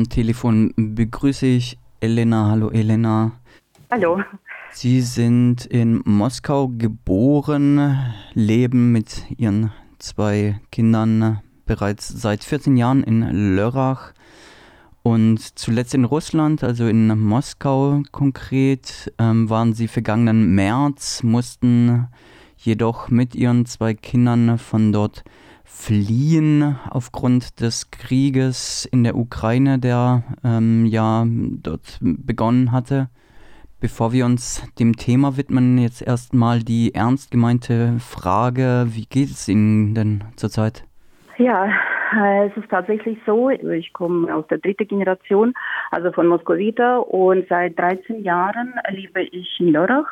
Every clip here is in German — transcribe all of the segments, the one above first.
Am Telefon begrüße ich Elena. Hallo Elena. Hallo. Sie sind in Moskau geboren, leben mit Ihren zwei Kindern bereits seit 14 Jahren in Lörrach und zuletzt in Russland, also in Moskau konkret, ähm, waren Sie vergangenen März, mussten jedoch mit Ihren zwei Kindern von dort fliehen aufgrund des Krieges in der Ukraine, der ähm, ja dort begonnen hatte. Bevor wir uns dem Thema widmen, jetzt erstmal die ernst gemeinte Frage, wie geht es Ihnen denn zurzeit? Ja, es ist tatsächlich so, ich komme aus der dritten Generation, also von Moskowita und seit 13 Jahren lebe ich in Lörrach.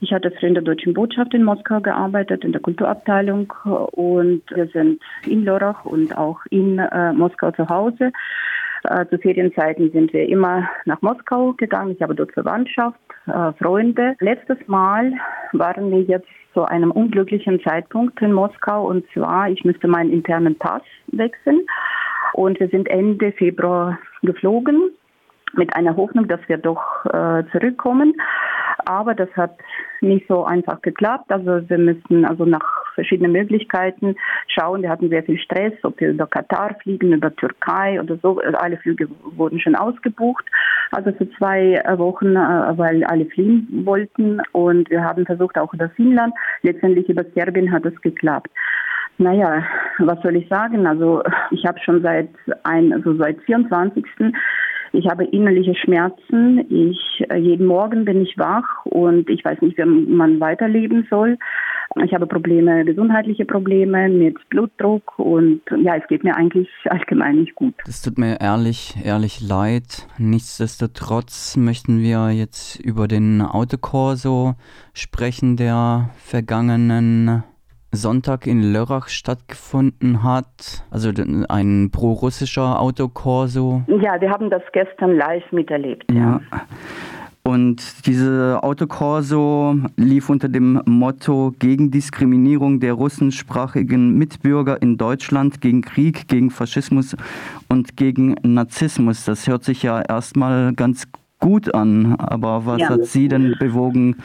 Ich hatte früher in der Deutschen Botschaft in Moskau gearbeitet, in der Kulturabteilung und wir sind in Lörrach und auch in äh, Moskau zu Hause. Äh, zu Ferienzeiten sind wir immer nach Moskau gegangen. Ich habe dort Verwandtschaft, äh, Freunde. Letztes Mal waren wir jetzt zu einem unglücklichen Zeitpunkt in Moskau und zwar, ich müsste meinen internen Pass wechseln und wir sind Ende Februar geflogen mit einer Hoffnung, dass wir doch äh, zurückkommen. Aber das hat nicht so einfach geklappt. Also wir müssen also nach verschiedenen Möglichkeiten schauen. Wir hatten sehr viel Stress, ob wir über Katar fliegen, über Türkei oder so. Alle Flüge wurden schon ausgebucht. Also für zwei Wochen, äh, weil alle fliehen wollten. Und wir haben versucht auch über Finnland. Letztendlich über Serbien hat es geklappt. Naja, was soll ich sagen? Also ich habe schon seit ein, also seit 24. Ich habe innerliche Schmerzen. Ich, äh, jeden Morgen bin ich wach und ich weiß nicht, wie man weiterleben soll. Ich habe Probleme, gesundheitliche Probleme mit Blutdruck und ja, es geht mir eigentlich allgemein nicht gut. Das tut mir ehrlich, ehrlich leid. Nichtsdestotrotz möchten wir jetzt über den Autokorso sprechen, der vergangenen Sonntag in Lörrach stattgefunden hat. Also ein pro-russischer Autokorso. Ja, wir haben das gestern live miterlebt. Ja. Und diese Autokorso lief unter dem Motto gegen Diskriminierung der russensprachigen Mitbürger in Deutschland, gegen Krieg, gegen Faschismus und gegen Narzissmus. Das hört sich ja erstmal ganz gut an, aber was ja. hat Sie denn bewogen,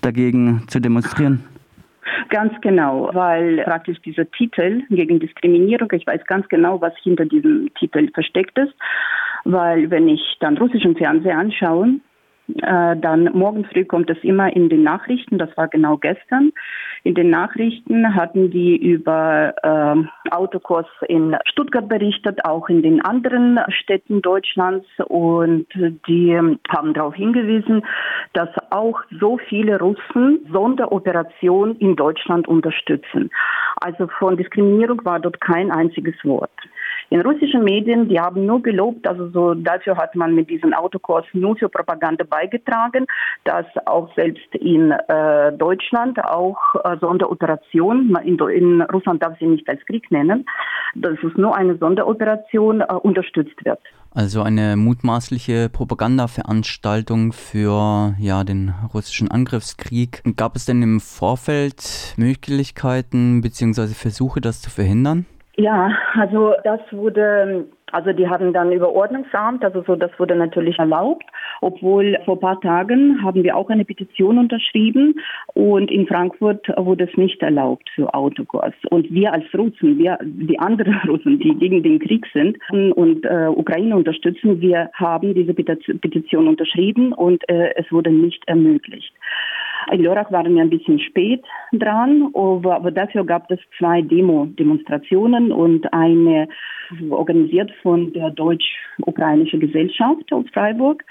dagegen zu demonstrieren? Ganz genau, weil praktisch dieser Titel gegen Diskriminierung, ich weiß ganz genau, was hinter diesem Titel versteckt ist, weil wenn ich dann russischen Fernseher anschaue, äh, dann morgen früh kommt es immer in den Nachrichten, das war genau gestern. In den Nachrichten hatten die über äh, Autokurs in Stuttgart berichtet, auch in den anderen Städten Deutschlands und die haben darauf hingewiesen, dass auch so viele Russen Sonderoperationen in Deutschland unterstützen. Also von Diskriminierung war dort kein einziges Wort. In russischen Medien, die haben nur gelobt, also so dafür hat man mit diesen Autokurs nur für Propaganda beigetragen, dass auch selbst in äh, Deutschland auch äh, Sonderoperation, in, in, Russland darf sie nicht als Krieg nennen, dass es nur eine Sonderoperation äh, unterstützt wird. Also eine mutmaßliche Propagandaveranstaltung für ja, den russischen Angriffskrieg. Gab es denn im Vorfeld Möglichkeiten bzw. Versuche, das zu verhindern? Ja, also das wurde, also die haben dann über Ordnungsamt, also so, das wurde natürlich erlaubt, obwohl vor paar Tagen haben wir auch eine Petition unterschrieben und in Frankfurt wurde es nicht erlaubt für Autokurs. Und wir als Russen, wir, die anderen Russen, die gegen den Krieg sind und äh, Ukraine unterstützen, wir haben diese Petition unterschrieben und äh, es wurde nicht ermöglicht. In Lörrach waren wir ein bisschen spät dran, aber dafür gab es zwei Demo-Demonstrationen und eine organisiert von der deutsch-ukrainischen Gesellschaft aus Freiburg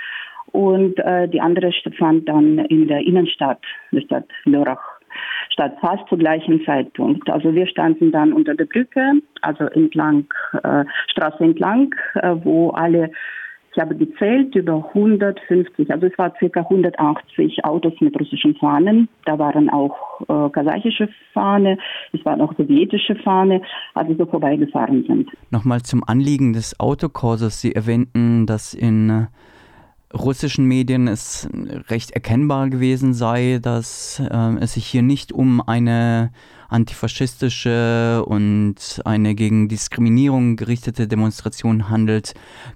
und äh, die andere fand dann in der Innenstadt der Stadt Lörrach statt, fast zu gleichen Zeitpunkt. Also wir standen dann unter der Brücke, also entlang, äh, Straße entlang, äh, wo alle ich habe gezählt über 150, also es war circa 180 Autos mit russischen Fahnen. Da waren auch äh, kasachische Fahne, es waren auch sowjetische Fahne, also so vorbeigefahren sind. Nochmal zum Anliegen des Autokurses. Sie erwähnten, dass in russischen Medien es recht erkennbar gewesen sei, dass äh, es sich hier nicht um eine antifaschistische und eine gegen Diskriminierung gerichtete Demonstration handelt,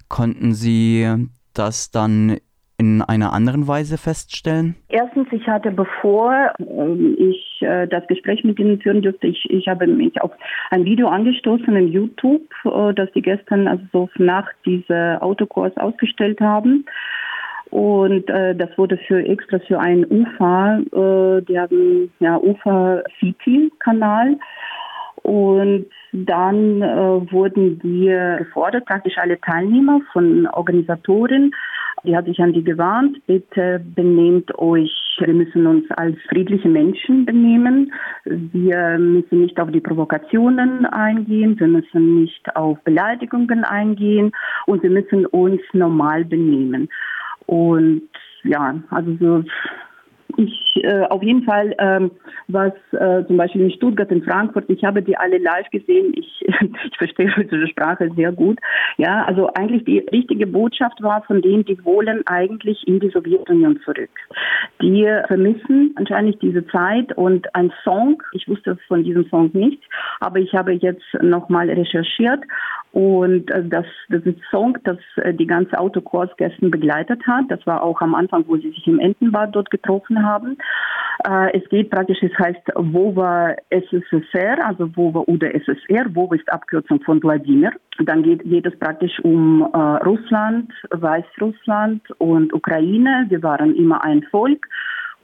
konnten Sie das dann in einer anderen Weise feststellen? Erstens, ich hatte, bevor ähm, ich äh, das Gespräch mit Ihnen führen dürfte, ich, ich habe mich auf ein Video angestoßen in YouTube, äh, das Sie gestern, also so nach diesem Autokurs ausgestellt haben. Und äh, das wurde für extra für einen UFA, äh, haben ja UFA City Kanal. Und dann äh, wurden wir gefordert, praktisch alle Teilnehmer von Organisatoren, die hat sich an die gewarnt, bitte benehmt euch, wir müssen uns als friedliche Menschen benehmen. Wir müssen nicht auf die Provokationen eingehen, wir müssen nicht auf Beleidigungen eingehen und wir müssen uns normal benehmen. Und ja, also so ich äh, auf jeden Fall, ähm, was äh, zum Beispiel in Stuttgart, in Frankfurt, ich habe die alle live gesehen. Ich, ich verstehe diese Sprache sehr gut. Ja, also eigentlich die richtige Botschaft war von denen, die wollen eigentlich in die Sowjetunion zurück. Die vermissen anscheinend diese Zeit und ein Song. Ich wusste von diesem Song nicht, aber ich habe jetzt nochmal recherchiert und äh, das, das ist Song, das äh, die ganze Autokursgästen begleitet hat. Das war auch am Anfang, wo sie sich im Entenbad dort getroffen haben. Äh, es geht praktisch, es heißt Wova SSSR, also Wova oder SSR. Wova ist Abkürzung von Wladimir. Dann geht, geht es praktisch um äh, Russland, Weißrussland und Ukraine. Wir waren immer ein Volk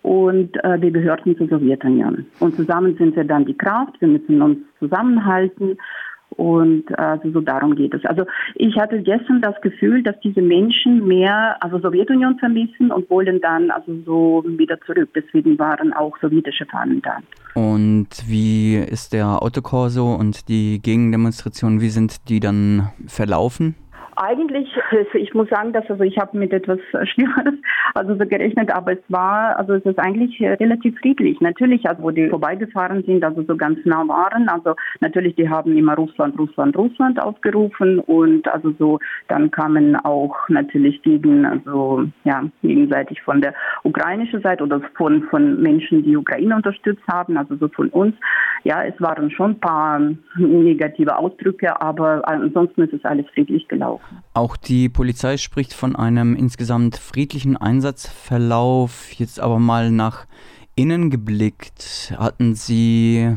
und äh, wir gehörten zur Sowjetunion. Und zusammen sind wir dann die Kraft, wir müssen uns zusammenhalten und also so darum geht es. Also ich hatte gestern das Gefühl, dass diese Menschen mehr also Sowjetunion vermissen und wollen dann also so wieder zurück. Deswegen waren auch sowjetische Fahnen da. Und wie ist der Autokorso und die Gegendemonstration, wie sind die dann verlaufen? Eigentlich, also ich muss sagen, dass also ich habe mit etwas Schlimmeres also so gerechnet, aber es war, also es ist eigentlich relativ friedlich. Natürlich, also wo die vorbeigefahren sind, also so ganz nah waren, also natürlich, die haben immer Russland, Russland, Russland aufgerufen und also so, dann kamen auch natürlich gegen, also ja, gegenseitig von der ukrainischen Seite oder von, von Menschen, die Ukraine unterstützt haben, also so von uns. Ja, es waren schon ein paar negative Ausdrücke, aber ansonsten ist es alles friedlich gelaufen. Auch die Polizei spricht von einem insgesamt friedlichen Einsatzverlauf. Jetzt aber mal nach innen geblickt. Hatten Sie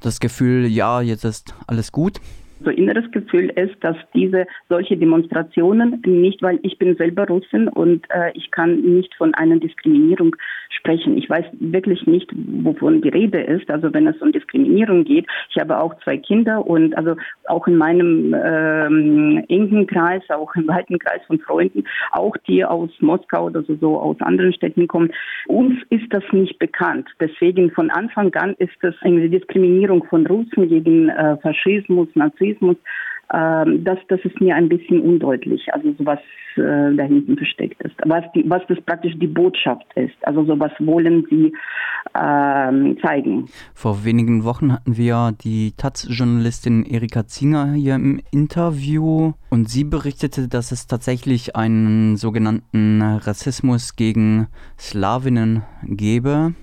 das Gefühl, ja, jetzt ist alles gut? So inneres Gefühl ist, dass diese solche Demonstrationen nicht, weil ich bin selber Russin und äh, ich kann nicht von einer Diskriminierung sprechen. Ich weiß wirklich nicht, wovon die Rede ist. Also wenn es um Diskriminierung geht, ich habe auch zwei Kinder und also auch in meinem ähm, engen Kreis, auch im weiten Kreis von Freunden, auch die aus Moskau oder so, so aus anderen Städten kommen, uns ist das nicht bekannt. Deswegen von Anfang an ist das eine Diskriminierung von Russen gegen äh, Faschismus, Nazismus Rassismus, ähm, das, das ist mir ein bisschen undeutlich, also so was äh, dahinten versteckt ist. Was, die, was das praktisch die Botschaft ist, also so was wollen sie äh, zeigen. Vor wenigen Wochen hatten wir die Taz-Journalistin Erika Zinger hier im Interview und sie berichtete, dass es tatsächlich einen sogenannten Rassismus gegen Slawinnen gebe.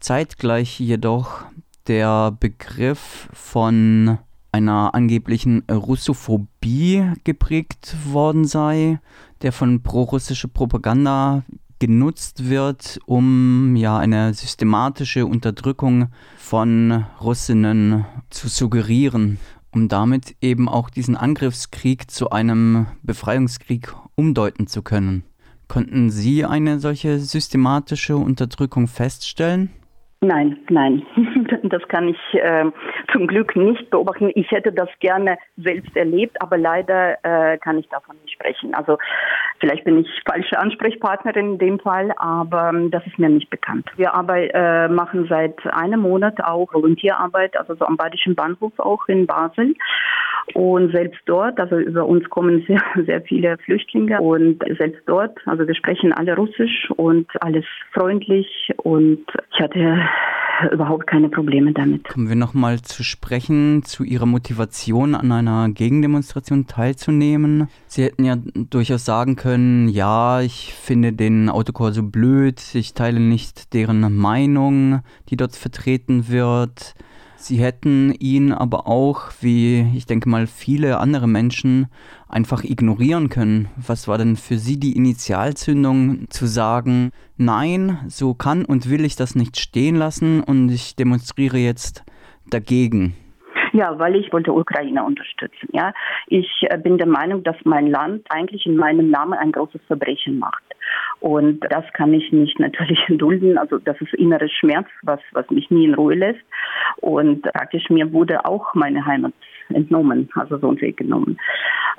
Zeitgleich jedoch der Begriff von einer angeblichen Russophobie geprägt worden sei, der von prorussischer Propaganda genutzt wird, um ja eine systematische Unterdrückung von Russinnen zu suggerieren, um damit eben auch diesen Angriffskrieg zu einem Befreiungskrieg umdeuten zu können. Konnten Sie eine solche systematische Unterdrückung feststellen? Nein, nein, das kann ich äh, zum Glück nicht beobachten. Ich hätte das gerne selbst erlebt, aber leider äh, kann ich davon nicht sprechen. Also vielleicht bin ich falsche Ansprechpartnerin in dem Fall, aber ähm, das ist mir nicht bekannt. Wir arbeit, äh, machen seit einem Monat auch Volontierarbeit, also so am Badischen Bahnhof auch in Basel. Und selbst dort, also über uns kommen sehr, sehr viele Flüchtlinge und selbst dort, also wir sprechen alle Russisch und alles freundlich und ich hatte überhaupt keine Probleme damit. Kommen wir nochmal zu sprechen, zu Ihrer Motivation an einer Gegendemonstration teilzunehmen. Sie hätten ja durchaus sagen können, ja, ich finde den Autokorso blöd, ich teile nicht deren Meinung, die dort vertreten wird. Sie hätten ihn aber auch, wie ich denke mal viele andere Menschen, einfach ignorieren können. Was war denn für Sie die Initialzündung zu sagen, nein, so kann und will ich das nicht stehen lassen und ich demonstriere jetzt dagegen? Ja, weil ich wollte Ukraine unterstützen. Ja, ich äh, bin der Meinung, dass mein Land eigentlich in meinem Namen ein großes Verbrechen macht. Und das kann ich nicht natürlich dulden. Also das ist innerer Schmerz, was, was mich nie in Ruhe lässt. Und praktisch mir wurde auch meine Heimat entnommen, also so weggenommen.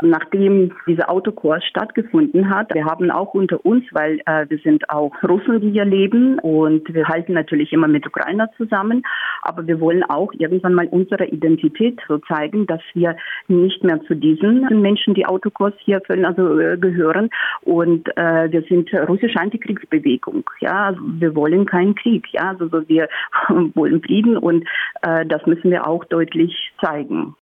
Nachdem dieser Autokurs stattgefunden hat, wir haben auch unter uns, weil äh, wir sind auch Russen, die hier leben und wir halten natürlich immer mit Ukrainer zusammen, aber wir wollen auch irgendwann mal unsere Identität so zeigen, dass wir nicht mehr zu diesen Menschen, die Autokurs hier füllen, also äh, gehören und äh, wir sind russische Antikriegsbewegung, ja, also wir wollen keinen Krieg, ja, also wir wollen Frieden und äh, das müssen wir auch deutlich zeigen.